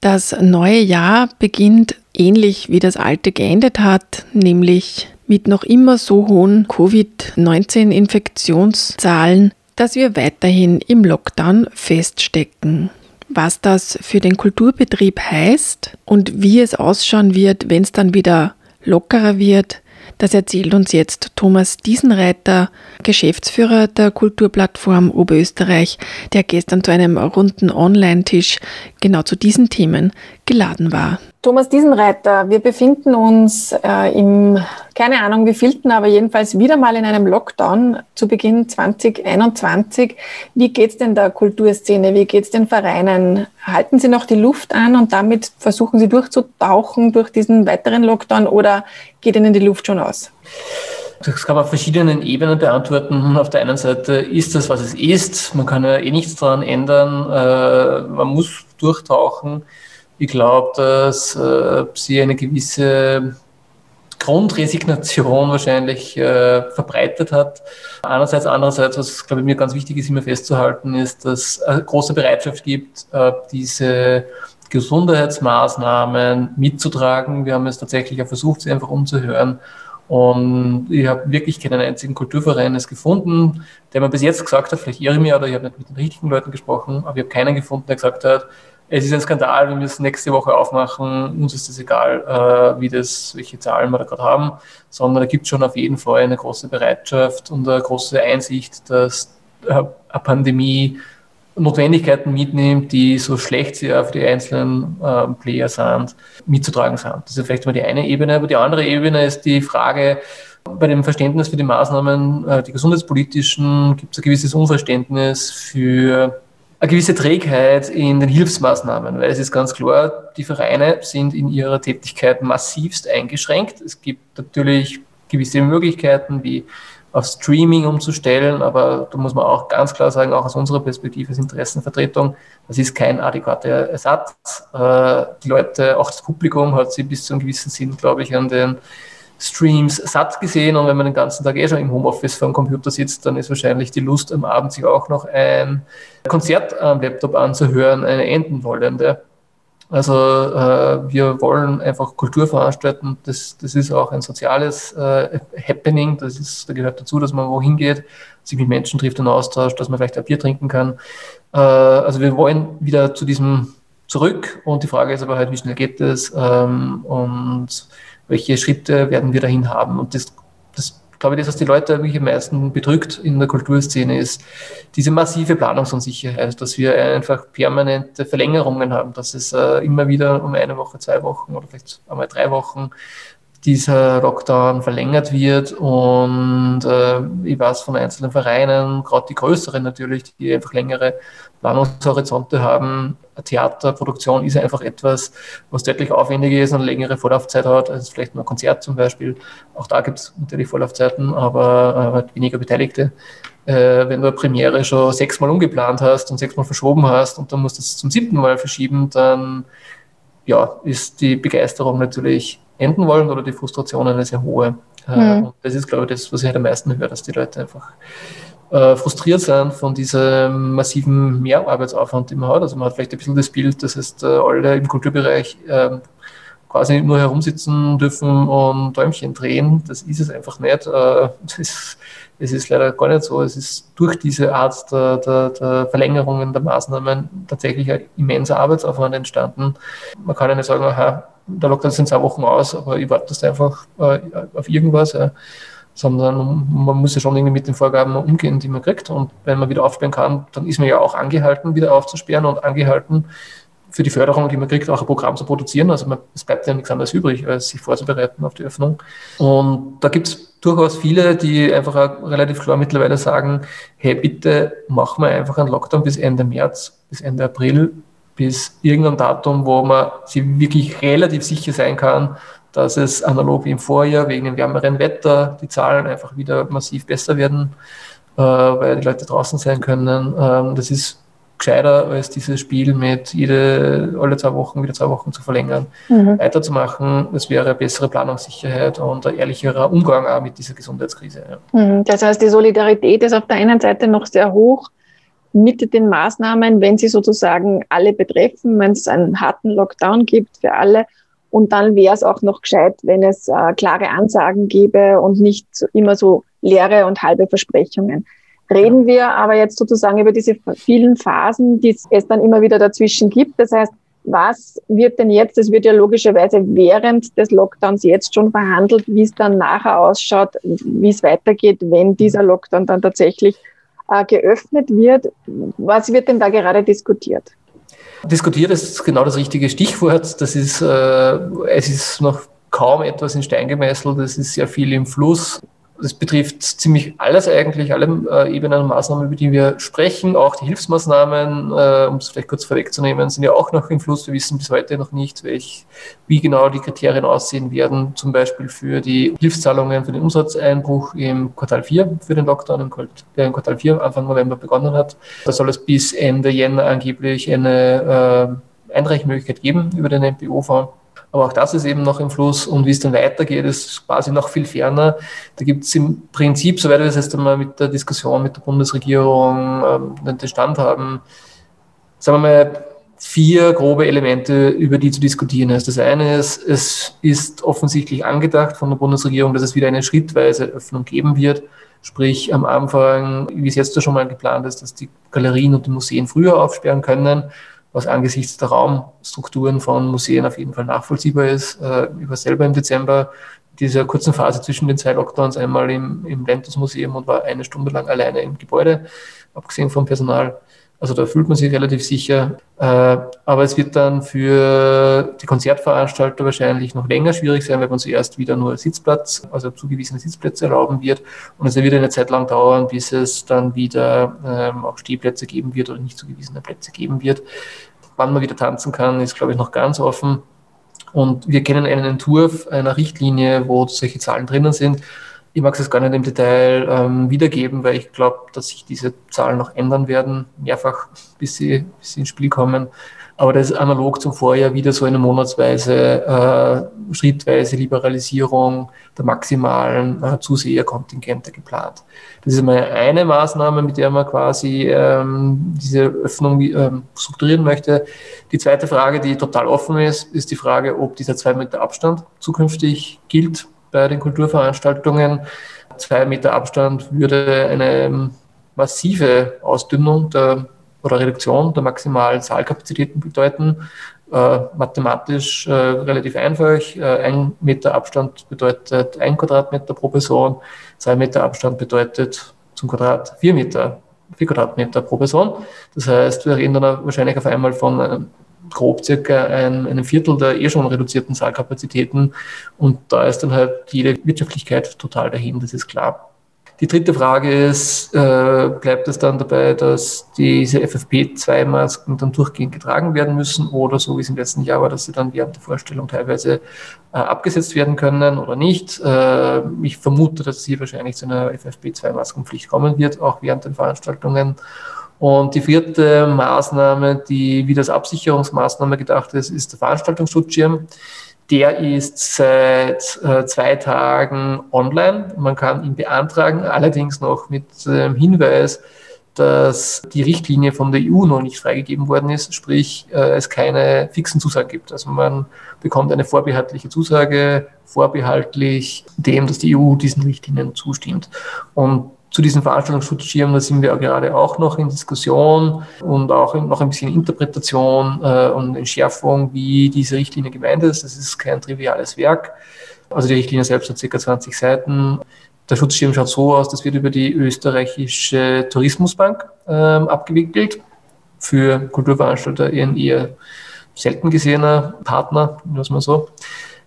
Das neue Jahr beginnt ähnlich wie das alte geendet hat, nämlich mit noch immer so hohen Covid-19-Infektionszahlen, dass wir weiterhin im Lockdown feststecken. Was das für den Kulturbetrieb heißt und wie es ausschauen wird, wenn es dann wieder lockerer wird, das erzählt uns jetzt Thomas Diesenreiter, Geschäftsführer der Kulturplattform Oberösterreich, der gestern zu einem runden Online-Tisch genau zu diesen Themen geladen war. Thomas Diesenreiter, wir befinden uns äh, im, keine Ahnung wie vielten, aber jedenfalls wieder mal in einem Lockdown zu Beginn 2021. Wie geht's denn der Kulturszene? Wie geht's den Vereinen? Halten Sie noch die Luft an und damit versuchen Sie durchzutauchen durch diesen weiteren Lockdown oder geht Ihnen die Luft schon aus? Das kann man auf verschiedenen Ebenen beantworten. Auf der einen Seite ist das, was es ist. Man kann ja eh nichts daran ändern. Äh, man muss durchtauchen. Ich glaube, dass äh, sie eine gewisse Grundresignation wahrscheinlich äh, verbreitet hat. Einerseits, andererseits, was glaube ich mir ganz wichtig ist, immer festzuhalten, ist, dass es eine große Bereitschaft gibt, äh, diese Gesundheitsmaßnahmen mitzutragen. Wir haben es tatsächlich auch versucht, sie einfach umzuhören. Und ich habe wirklich keinen einzigen Kulturverein gefunden, der mir bis jetzt gesagt hat, vielleicht irre ich mich oder ich habe nicht mit den richtigen Leuten gesprochen, aber ich habe keinen gefunden, der gesagt hat, es ist ein Skandal, wir müssen nächste Woche aufmachen, uns ist es egal, äh, wie das, welche Zahlen wir da gerade haben, sondern da gibt es schon auf jeden Fall eine große Bereitschaft und eine große Einsicht, dass äh, eine Pandemie Notwendigkeiten mitnimmt, die so schlecht sie auf die einzelnen äh, Player sind, mitzutragen sind. Das ist vielleicht mal die eine Ebene, aber die andere Ebene ist die Frage, bei dem Verständnis für die Maßnahmen, äh, die gesundheitspolitischen, gibt es ein gewisses Unverständnis für eine gewisse Trägheit in den Hilfsmaßnahmen, weil es ist ganz klar, die Vereine sind in ihrer Tätigkeit massivst eingeschränkt. Es gibt natürlich gewisse Möglichkeiten, wie auf Streaming umzustellen, aber da muss man auch ganz klar sagen, auch aus unserer Perspektive als Interessenvertretung, das ist kein adäquater Ersatz. Äh, die Leute, auch das Publikum hat sie bis zu einem gewissen Sinn, glaube ich, an den Streams satt gesehen und wenn man den ganzen Tag eh schon im Homeoffice vor dem Computer sitzt, dann ist wahrscheinlich die Lust am Abend sich auch noch ein Konzert am Laptop anzuhören eine enden wollende. Also äh, wir wollen einfach Kultur veranstalten. Das, das ist auch ein soziales äh, Happening. Das ist, da gehört dazu, dass man wohin geht, sich mit Menschen trifft und austauscht, dass man vielleicht ein Bier trinken kann. Äh, also wir wollen wieder zu diesem zurück und die Frage ist aber halt, wie schnell geht es ähm, und welche Schritte werden wir dahin haben. Und das, das glaube ich, das, was die Leute wirklich am meisten bedrückt in der Kulturszene, ist diese massive Planungsunsicherheit, dass wir einfach permanente Verlängerungen haben, dass es äh, immer wieder um eine Woche, zwei Wochen oder vielleicht einmal drei Wochen dieser Lockdown verlängert wird und äh, ich weiß von einzelnen Vereinen, gerade die größeren natürlich, die einfach längere Planungshorizonte haben. Theaterproduktion ist einfach etwas, was deutlich aufwendiger ist und längere Vorlaufzeit hat, als vielleicht nur ein Konzert zum Beispiel. Auch da gibt es natürlich Vorlaufzeiten, aber äh, weniger Beteiligte. Äh, wenn du eine Premiere schon sechsmal umgeplant hast und sechsmal verschoben hast und dann musst du es zum siebten Mal verschieben, dann ja, ist die Begeisterung natürlich enden wollen oder die Frustration eine sehr hohe. Mhm. Und das ist, glaube ich, das, was ich halt am meisten höre, dass die Leute einfach äh, frustriert sind von diesem massiven Mehrarbeitsaufwand, den man hat. Also man hat vielleicht ein bisschen das Bild, das heißt, äh, alle im Kulturbereich äh, quasi nur herumsitzen dürfen und Däumchen drehen. Das ist es einfach nicht. Äh, das, es ist leider gar nicht so. Es ist durch diese Art der, der, der Verlängerungen der Maßnahmen tatsächlich ein immenser Arbeitsaufwand entstanden. Man kann ja nicht sagen, aha, der Lockdown sind zwei Wochen aus, aber ich warte das einfach äh, auf irgendwas. Ja. Sondern man muss ja schon irgendwie mit den Vorgaben umgehen, die man kriegt. Und wenn man wieder aufsperren kann, dann ist man ja auch angehalten, wieder aufzusperren und angehalten, für die Förderung, die man kriegt, auch ein Programm zu produzieren. Also man, es bleibt ja nichts anderes übrig, als sich vorzubereiten auf die Öffnung. Und da gibt es durchaus viele, die einfach relativ klar mittlerweile sagen, hey, bitte machen wir einfach einen Lockdown bis Ende März, bis Ende April, bis irgendein Datum, wo man sich wirklich relativ sicher sein kann, dass es analog wie im Vorjahr wegen dem wärmeren Wetter die Zahlen einfach wieder massiv besser werden, äh, weil die Leute draußen sein können. Ähm, das ist gescheiter als dieses Spiel mit jede, alle zwei Wochen, wieder zwei Wochen zu verlängern, mhm. weiterzumachen. Das wäre eine bessere Planungssicherheit und ein ehrlicherer Umgang auch mit dieser Gesundheitskrise. Ja. Mhm. Das heißt, die Solidarität ist auf der einen Seite noch sehr hoch mit den Maßnahmen, wenn sie sozusagen alle betreffen, wenn es einen harten Lockdown gibt für alle. Und dann wäre es auch noch gescheit, wenn es äh, klare Ansagen gäbe und nicht immer so leere und halbe Versprechungen. Reden wir aber jetzt sozusagen über diese vielen Phasen, die es dann immer wieder dazwischen gibt. Das heißt, was wird denn jetzt, es wird ja logischerweise während des Lockdowns jetzt schon verhandelt, wie es dann nachher ausschaut, wie es weitergeht, wenn dieser Lockdown dann tatsächlich äh, geöffnet wird. Was wird denn da gerade diskutiert? Diskutiert ist genau das richtige Stichwort. Das ist, äh, es ist noch kaum etwas in Stein gemeißelt. Es ist sehr viel im Fluss. Das betrifft ziemlich alles eigentlich, alle äh, Ebenen und Maßnahmen, über die wir sprechen. Auch die Hilfsmaßnahmen, äh, um es vielleicht kurz vorwegzunehmen, sind ja auch noch im Fluss. Wir wissen bis heute noch nicht, welch, wie genau die Kriterien aussehen werden, zum Beispiel für die Hilfszahlungen für den Umsatzeinbruch im Quartal 4 für den Lockdown, der im Quartal 4 Anfang November begonnen hat. Da soll es bis Ende Jänner angeblich eine äh, Einreichmöglichkeit geben über den MPO-Fonds. Aber auch das ist eben noch im Fluss und wie es dann weitergeht, ist quasi noch viel ferner. Da gibt es im Prinzip, soweit wir das jetzt einmal mit der Diskussion mit der Bundesregierung ähm, den Stand haben, sagen wir mal, vier grobe Elemente, über die zu diskutieren ist. Das eine ist, es ist offensichtlich angedacht von der Bundesregierung, dass es wieder eine schrittweise Öffnung geben wird. Sprich, am Anfang, wie es jetzt schon mal geplant ist, dass die Galerien und die Museen früher aufsperren können was angesichts der Raumstrukturen von Museen auf jeden Fall nachvollziehbar ist. Äh, ich war selber im Dezember dieser kurzen Phase zwischen den zwei Lockdowns einmal im, im Lentus Museum und war eine Stunde lang alleine im Gebäude, abgesehen vom Personal. Also da fühlt man sich relativ sicher. Äh, aber es wird dann für die Konzertveranstalter wahrscheinlich noch länger schwierig sein, weil man zuerst wieder nur Sitzplatz, also zugewiesene Sitzplätze erlauben wird. Und es wird eine Zeit lang dauern, bis es dann wieder ähm, auch Stehplätze geben wird oder nicht zugewiesene Plätze geben wird. Wann man wieder tanzen kann, ist, glaube ich, noch ganz offen. Und wir kennen einen Entwurf einer Richtlinie, wo solche Zahlen drinnen sind. Ich mag es gar nicht im Detail ähm, wiedergeben, weil ich glaube, dass sich diese Zahlen noch ändern werden, mehrfach, bis sie, bis sie ins Spiel kommen. Aber das ist analog zum Vorjahr wieder so eine monatsweise, äh, schrittweise Liberalisierung der maximalen äh, Zuseherkontingente geplant. Das ist mal eine Maßnahme, mit der man quasi ähm, diese Öffnung ähm, strukturieren möchte. Die zweite Frage, die total offen ist, ist die Frage, ob dieser zwei Meter Abstand zukünftig gilt bei den Kulturveranstaltungen. Zwei Meter Abstand würde eine massive Ausdünnung der, oder Reduktion der maximalen Saalkapazitäten bedeuten. Äh, mathematisch äh, relativ einfach. Äh, ein Meter Abstand bedeutet ein Quadratmeter pro Person. Zwei Meter Abstand bedeutet zum Quadrat vier Meter, vier Quadratmeter pro Person. Das heißt, wir reden dann wahrscheinlich auf einmal von einem grob circa ein, ein Viertel der eh schon reduzierten Saalkapazitäten. Und da ist dann halt jede Wirtschaftlichkeit total dahin, das ist klar. Die dritte Frage ist, äh, bleibt es dann dabei, dass diese FFP2-Masken dann durchgehend getragen werden müssen oder so wie es im letzten Jahr war, dass sie dann während der Vorstellung teilweise äh, abgesetzt werden können oder nicht? Äh, ich vermute, dass es hier wahrscheinlich zu einer FFP2-Maskenpflicht kommen wird, auch während den Veranstaltungen. Und die vierte Maßnahme, die wie das Absicherungsmaßnahme gedacht ist, ist der Veranstaltungsschutzschirm. Der ist seit äh, zwei Tagen online. Man kann ihn beantragen, allerdings noch mit dem Hinweis, dass die Richtlinie von der EU noch nicht freigegeben worden ist, sprich äh, es keine fixen Zusagen gibt. Also man bekommt eine vorbehaltliche Zusage, vorbehaltlich dem, dass die EU diesen Richtlinien zustimmt. Und zu diesen Veranstaltungsschutzschirmen, da sind wir gerade auch noch in Diskussion und auch noch ein bisschen Interpretation äh, und Entschärfung, wie diese Richtlinie gemeint ist. Das ist kein triviales Werk. Also die Richtlinie selbst hat ca. 20 Seiten. Der Schutzschirm schaut so aus, das wird über die österreichische Tourismusbank ähm, abgewickelt. Für Kulturveranstalter ein eher selten gesehener Partner, was man so.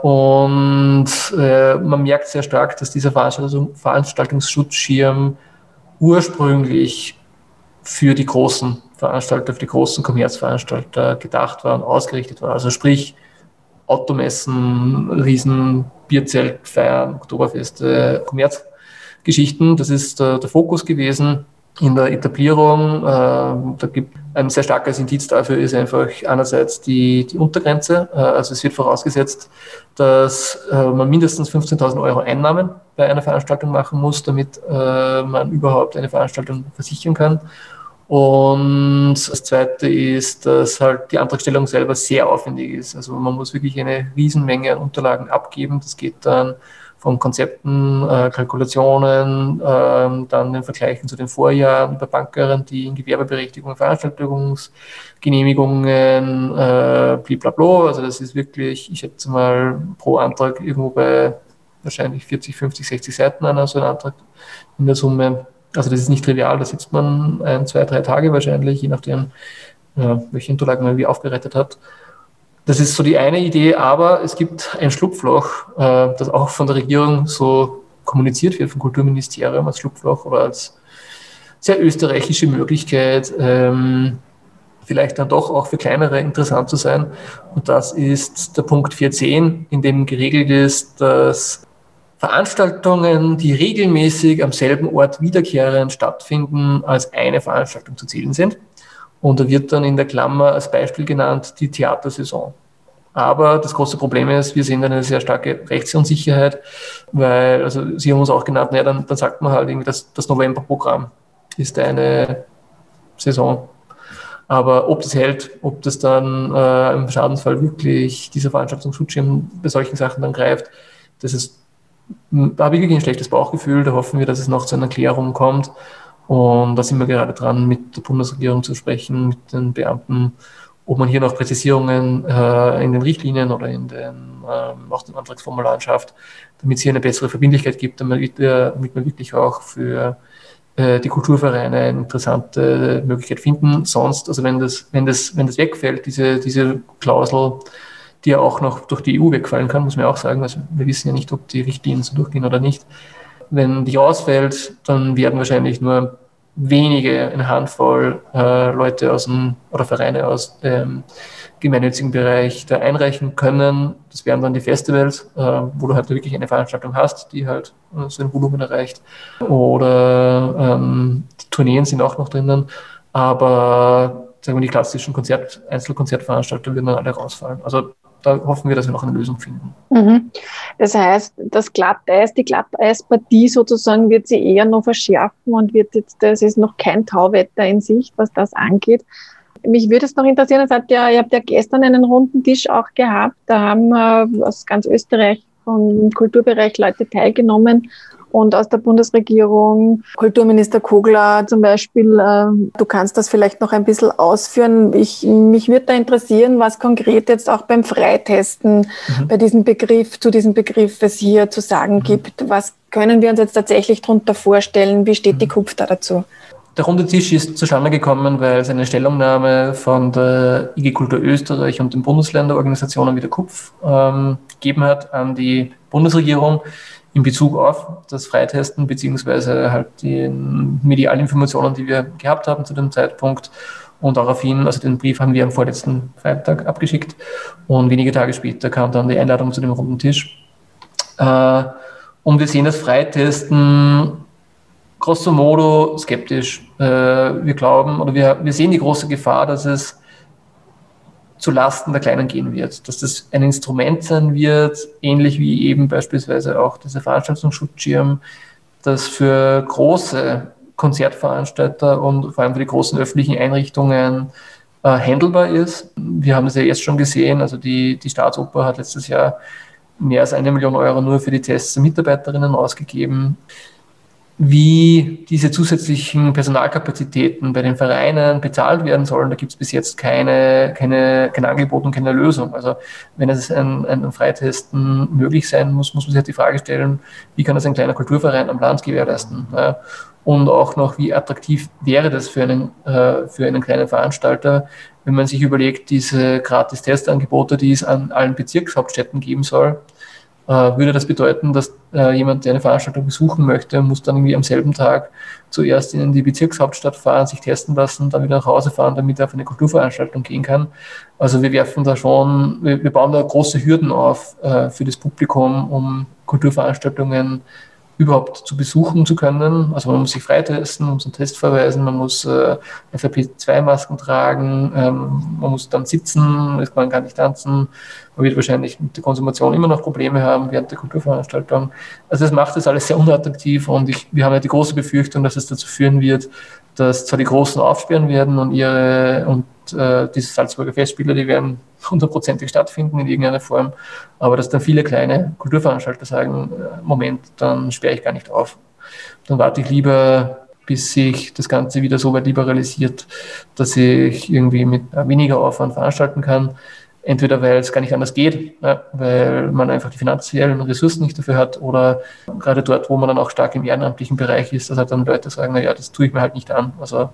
Und äh, man merkt sehr stark, dass dieser Veranstaltung, Veranstaltungsschutzschirm ursprünglich für die großen Veranstalter, für die großen Kommerzveranstalter gedacht war und ausgerichtet war. Also sprich Automessen, Riesen, Bierzeltfeiern, Oktoberfeste, Kommerzgeschichten. Das ist der, der Fokus gewesen in der Etablierung. Äh, da gibt ein sehr starkes Indiz dafür ist einfach einerseits die, die Untergrenze. Äh, also es wird vorausgesetzt, dass äh, man mindestens 15.000 Euro Einnahmen bei einer Veranstaltung machen muss, damit äh, man überhaupt eine Veranstaltung versichern kann. Und das Zweite ist, dass halt die Antragstellung selber sehr aufwendig ist. Also man muss wirklich eine Riesenmenge an Unterlagen abgeben. Das geht dann von Konzepten, äh, Kalkulationen, äh, dann den Vergleichen zu den Vorjahren bei Bankgarantien, Gewerbeberechtigungen, Veranstaltungsgenehmigungen, äh, blablabla. Also das ist wirklich, ich schätze mal, pro Antrag irgendwo bei wahrscheinlich 40, 50, 60 Seiten an, so ein Antrag in der Summe. Also das ist nicht trivial, da sitzt man ein, zwei, drei Tage wahrscheinlich, je nachdem, ja, welche Unterlagen man wie aufgerettet hat. Das ist so die eine Idee, aber es gibt ein Schlupfloch, äh, das auch von der Regierung so kommuniziert wird, vom Kulturministerium als Schlupfloch oder als sehr österreichische Möglichkeit, ähm, vielleicht dann doch auch für kleinere interessant zu sein. Und das ist der Punkt 410, in dem geregelt ist, dass Veranstaltungen, die regelmäßig am selben Ort wiederkehrend stattfinden, als eine Veranstaltung zu zählen sind. Und da wird dann in der Klammer als Beispiel genannt die Theatersaison. Aber das große Problem ist, wir sehen eine sehr starke Rechtsunsicherheit, weil, also Sie haben uns auch genannt, naja, dann, dann sagt man halt irgendwie, dass das Novemberprogramm ist eine Saison. Aber ob das hält, ob das dann äh, im Schadensfall wirklich dieser Veranstaltungsschutzschirm bei solchen Sachen dann greift, das ist, da habe ich wirklich ein schlechtes Bauchgefühl. Da hoffen wir, dass es noch zu einer Klärung kommt. Und da sind wir gerade dran, mit der Bundesregierung zu sprechen, mit den Beamten, ob man hier noch Präzisierungen äh, in den Richtlinien oder in den, äh, auch den Antragsformularen schafft, damit es hier eine bessere Verbindlichkeit gibt, damit, äh, damit man wirklich auch für äh, die Kulturvereine eine interessante Möglichkeit finden. Sonst, also wenn das, wenn das, wenn das wegfällt, diese, diese Klausel, die ja auch noch durch die EU wegfallen kann, muss man auch sagen. Also wir wissen ja nicht, ob die Richtlinien so durchgehen oder nicht. Wenn die ausfällt, dann werden wahrscheinlich nur wenige, eine Handvoll äh, Leute aus dem, oder Vereine aus dem gemeinnützigen Bereich da einreichen können. Das wären dann die Festivals, äh, wo du halt wirklich eine Veranstaltung hast, die halt äh, so ein Volumen erreicht. Oder ähm, Tourneen sind auch noch drinnen. Aber sagen wir, die klassischen Konzert, Einzelkonzertveranstalter würden dann alle rausfallen. Also da hoffen wir, dass wir noch eine Lösung finden. Mhm. Das heißt, das Glatteis, die Glatteispartie sozusagen wird sie eher noch verschärfen und wird jetzt, das ist noch kein Tauwetter in Sicht, was das angeht. Mich würde es noch interessieren, es hat ja, ihr habt ja gestern einen runden Tisch auch gehabt, da haben äh, aus ganz Österreich vom Kulturbereich Leute teilgenommen und aus der Bundesregierung, Kulturminister Kogler zum Beispiel. Äh, du kannst das vielleicht noch ein bisschen ausführen. Ich, mich würde da interessieren, was konkret jetzt auch beim Freitesten mhm. bei diesem Begriff, zu diesem Begriff es hier zu sagen mhm. gibt. Was können wir uns jetzt tatsächlich darunter vorstellen? Wie steht mhm. die KUPF da dazu? Der runde Tisch ist zustande gekommen, weil es eine Stellungnahme von der IG Kultur Österreich und den Bundesländerorganisationen wie der KUPF ähm, gegeben hat an die Bundesregierung, in Bezug auf das Freitesten beziehungsweise halt die medialen Informationen, die wir gehabt haben zu dem Zeitpunkt. Und daraufhin, also den Brief haben wir am vorletzten Freitag abgeschickt und wenige Tage später kam dann die Einladung zu dem runden Tisch. Äh, und wir sehen das Freitesten grosso modo skeptisch. Äh, wir glauben oder wir, wir sehen die große Gefahr, dass es zu Lasten der Kleinen gehen wird, dass das ein Instrument sein wird, ähnlich wie eben beispielsweise auch dieser Veranstaltungsschutzschirm, das für große Konzertveranstalter und vor allem für die großen öffentlichen Einrichtungen äh, handelbar ist. Wir haben es ja jetzt schon gesehen, also die, die Staatsoper hat letztes Jahr mehr als eine Million Euro nur für die Tests der Mitarbeiterinnen ausgegeben wie diese zusätzlichen Personalkapazitäten bei den Vereinen bezahlt werden sollen, da gibt es bis jetzt keine, keine, kein Angebot und keine Lösung. Also wenn es ein, ein Freitesten möglich sein muss, muss man sich halt die Frage stellen, wie kann das ein kleiner Kulturverein am Land gewährleisten? Ja? Und auch noch, wie attraktiv wäre das für einen, äh, für einen kleinen Veranstalter, wenn man sich überlegt, diese Gratis-Testangebote, die es an allen Bezirkshauptstädten geben soll, würde das bedeuten, dass äh, jemand, der eine Veranstaltung besuchen möchte, muss dann irgendwie am selben Tag zuerst in die Bezirkshauptstadt fahren, sich testen lassen, dann wieder nach Hause fahren, damit er auf eine Kulturveranstaltung gehen kann. Also wir werfen da schon, wir, bauen da große Hürden auf äh, für das Publikum, um Kulturveranstaltungen überhaupt zu besuchen zu können. Also man muss sich freitesten, man muss einen Test verweisen, man muss äh, FFP2-Masken tragen, ähm, man muss dann sitzen, man kann nicht tanzen, man wird wahrscheinlich mit der Konsumation immer noch Probleme haben während der Kulturveranstaltung. Also das macht das alles sehr unattraktiv und ich, wir haben ja die große Befürchtung, dass es dazu führen wird, dass zwar die Großen aufsperren werden und ihre und äh, diese Salzburger Festspiele, die werden hundertprozentig stattfinden in irgendeiner Form, aber dass dann viele kleine Kulturveranstalter sagen, äh, Moment, dann sperre ich gar nicht auf. Dann warte ich lieber, bis sich das Ganze wieder so weit liberalisiert, dass ich irgendwie mit weniger Aufwand veranstalten kann. Entweder weil es gar nicht anders geht, weil man einfach die finanziellen Ressourcen nicht dafür hat oder gerade dort, wo man dann auch stark im ehrenamtlichen Bereich ist, dass halt dann Leute sagen, naja, das tue ich mir halt nicht an. Also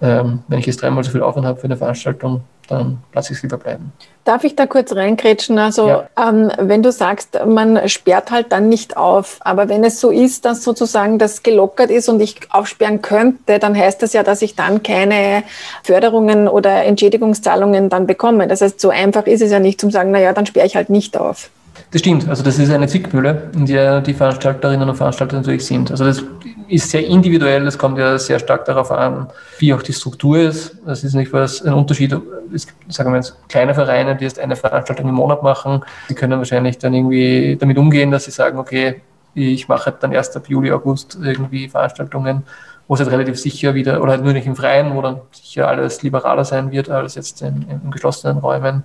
ähm, wenn ich jetzt dreimal so viel Aufwand habe für eine Veranstaltung, dann lasse ich es lieber bleiben. Darf ich da kurz reinkrätschen? Also ja. ähm, wenn du sagst, man sperrt halt dann nicht auf, aber wenn es so ist, dass sozusagen das gelockert ist und ich aufsperren könnte, dann heißt das ja, dass ich dann keine Förderungen oder Entschädigungszahlungen dann bekomme. Das heißt, so einfach ist es ja nicht zum sagen, naja, dann sperre ich halt nicht auf. Das stimmt, also das ist eine Zwickmühle, in der die Veranstalterinnen und Veranstalter natürlich sind. Also das ist sehr individuell, es kommt ja sehr stark darauf an, wie auch die Struktur ist. Das ist nicht was ein Unterschied. Es gibt, sagen wir jetzt, kleine Vereine, die jetzt eine Veranstaltung im Monat machen, die können wahrscheinlich dann irgendwie damit umgehen, dass sie sagen, okay, ich mache dann erst ab Juli, August irgendwie Veranstaltungen, wo es halt relativ sicher wieder, oder halt nur nicht im Freien, wo dann sicher alles liberaler sein wird als jetzt in, in geschlossenen Räumen.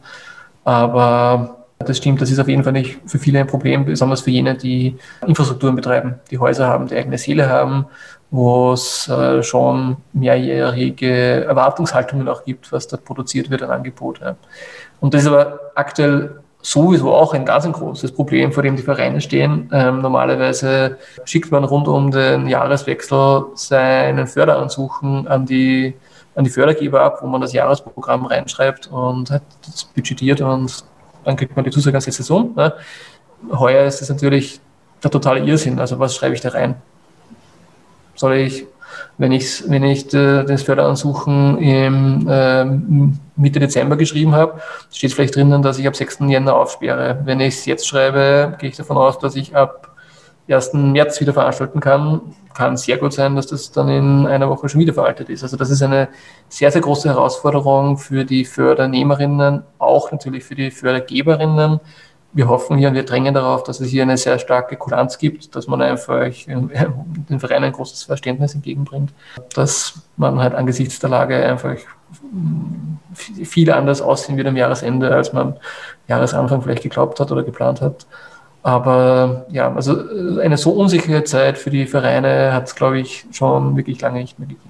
Aber das stimmt, das ist auf jeden Fall nicht für viele ein Problem, besonders für jene, die Infrastrukturen betreiben, die Häuser haben, die eigene Seele haben, wo es äh, schon mehrjährige Erwartungshaltungen auch gibt, was dort produziert wird an Angebot. Ja. Und das ist aber aktuell sowieso auch ein ganz ein großes Problem, vor dem die Vereine stehen. Ähm, normalerweise schickt man rund um den Jahreswechsel seinen Förderansuchen an die, an die Fördergeber ab, wo man das Jahresprogramm reinschreibt und hat das budgetiert und dann kriegt man die Zusage als Saison. Ne? Heuer ist es natürlich der totale Irrsinn. Also was schreibe ich da rein? Soll ich, wenn ich, wenn ich äh, das Förderansuchen im äh, Mitte Dezember geschrieben habe, steht vielleicht drinnen, dass ich ab 6. Jänner aufsperre. Wenn ich es jetzt schreibe, gehe ich davon aus, dass ich ab 1. März wieder veranstalten kann. Kann sehr gut sein, dass das dann in einer Woche schon wieder veraltet ist. Also das ist eine sehr, sehr große Herausforderung für die Fördernehmerinnen, auch natürlich für die Fördergeberinnen. Wir hoffen hier und wir drängen darauf, dass es hier eine sehr starke Kulanz gibt, dass man einfach den Vereinen ein großes Verständnis entgegenbringt, dass man halt angesichts der Lage einfach viel anders aussehen wird am Jahresende, als man Jahresanfang vielleicht geglaubt hat oder geplant hat. Aber ja, also äh, eine so unsichere Zeit für die Vereine hat es, glaube ich, schon wirklich lange nicht mehr gegeben.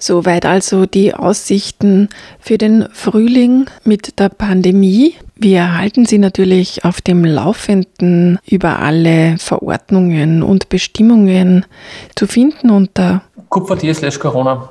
Soweit also die Aussichten für den Frühling mit der Pandemie. Wir erhalten Sie natürlich auf dem Laufenden über alle Verordnungen und Bestimmungen zu finden unter kupfer.t slash Corona.